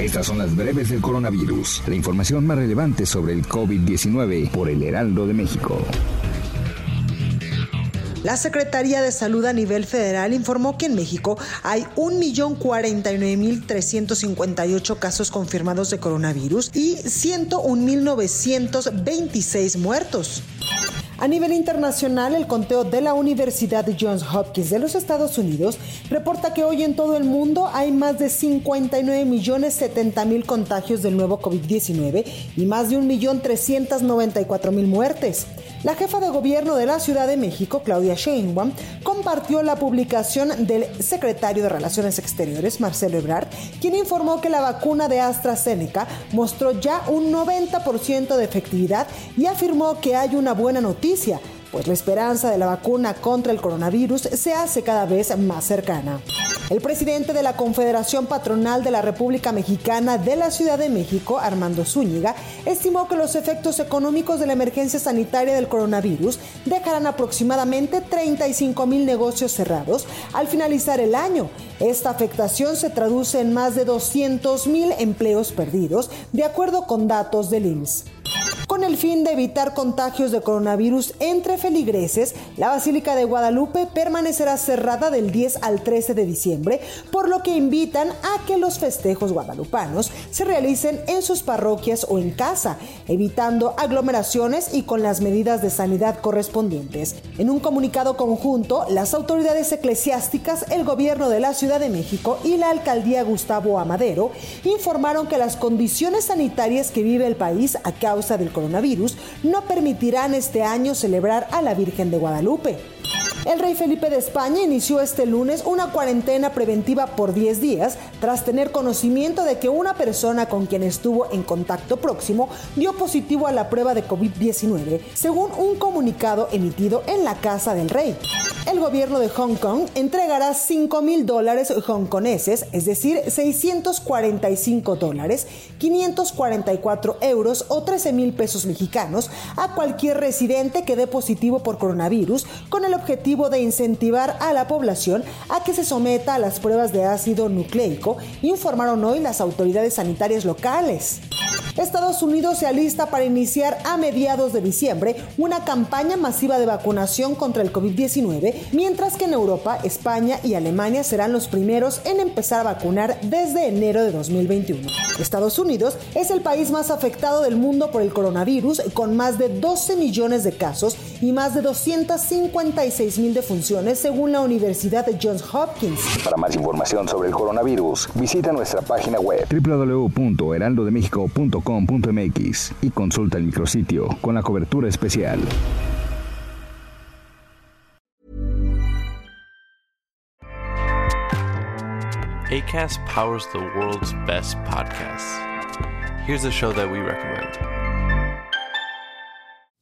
Estas son las breves del coronavirus. La información más relevante sobre el COVID-19 por el Heraldo de México. La Secretaría de Salud a nivel federal informó que en México hay 1.049.358 casos confirmados de coronavirus y 101.926 muertos. A nivel internacional, el conteo de la Universidad Johns Hopkins de los Estados Unidos reporta que hoy en todo el mundo hay más de 59 millones 70 mil contagios del nuevo COVID-19 y más de 1.394.000 muertes. La jefa de gobierno de la Ciudad de México, Claudia Sheinbaum, compartió la publicación del secretario de Relaciones Exteriores, Marcelo Ebrard, quien informó que la vacuna de AstraZeneca mostró ya un 90% de efectividad y afirmó que hay una buena noticia pues la esperanza de la vacuna contra el coronavirus se hace cada vez más cercana. El presidente de la Confederación Patronal de la República Mexicana de la Ciudad de México, Armando Zúñiga, estimó que los efectos económicos de la emergencia sanitaria del coronavirus dejarán aproximadamente 35 mil negocios cerrados al finalizar el año. Esta afectación se traduce en más de 200 mil empleos perdidos, de acuerdo con datos del IMSS. Con el fin de evitar contagios de coronavirus entre feligreses, la Basílica de Guadalupe permanecerá cerrada del 10 al 13 de diciembre, por lo que invitan a que los festejos guadalupanos se realicen en sus parroquias o en casa, evitando aglomeraciones y con las medidas de sanidad correspondientes. En un comunicado conjunto, las autoridades eclesiásticas, el gobierno de la Ciudad de México y la alcaldía Gustavo Amadero informaron que las condiciones sanitarias que vive el país a causa del coronavirus no permitirán este año celebrar a la Virgen de Guadalupe. El rey Felipe de España inició este lunes una cuarentena preventiva por 10 días tras tener conocimiento de que una persona con quien estuvo en contacto próximo dio positivo a la prueba de COVID-19, según un comunicado emitido en la Casa del Rey. El gobierno de Hong Kong entregará 5 mil dólares hongkoneses, es decir, 645 dólares, 544 euros o 13 mil pesos mexicanos a cualquier residente que dé positivo por coronavirus con el objetivo de incentivar a la población a que se someta a las pruebas de ácido nucleico, informaron hoy las autoridades sanitarias locales. Estados Unidos se alista para iniciar a mediados de diciembre una campaña masiva de vacunación contra el COVID-19, mientras que en Europa, España y Alemania serán los primeros en empezar a vacunar desde enero de 2021. Estados Unidos es el país más afectado del mundo por el coronavirus, con más de 12 millones de casos y más de 256 mil defunciones, según la Universidad de Johns Hopkins. Para más información sobre el coronavirus, visita nuestra página web www.heraldodemexico.com .com.mx y consulta el micrositio con la cobertura especial. ACAST powers the world's best podcasts. Here's a show that we recommend.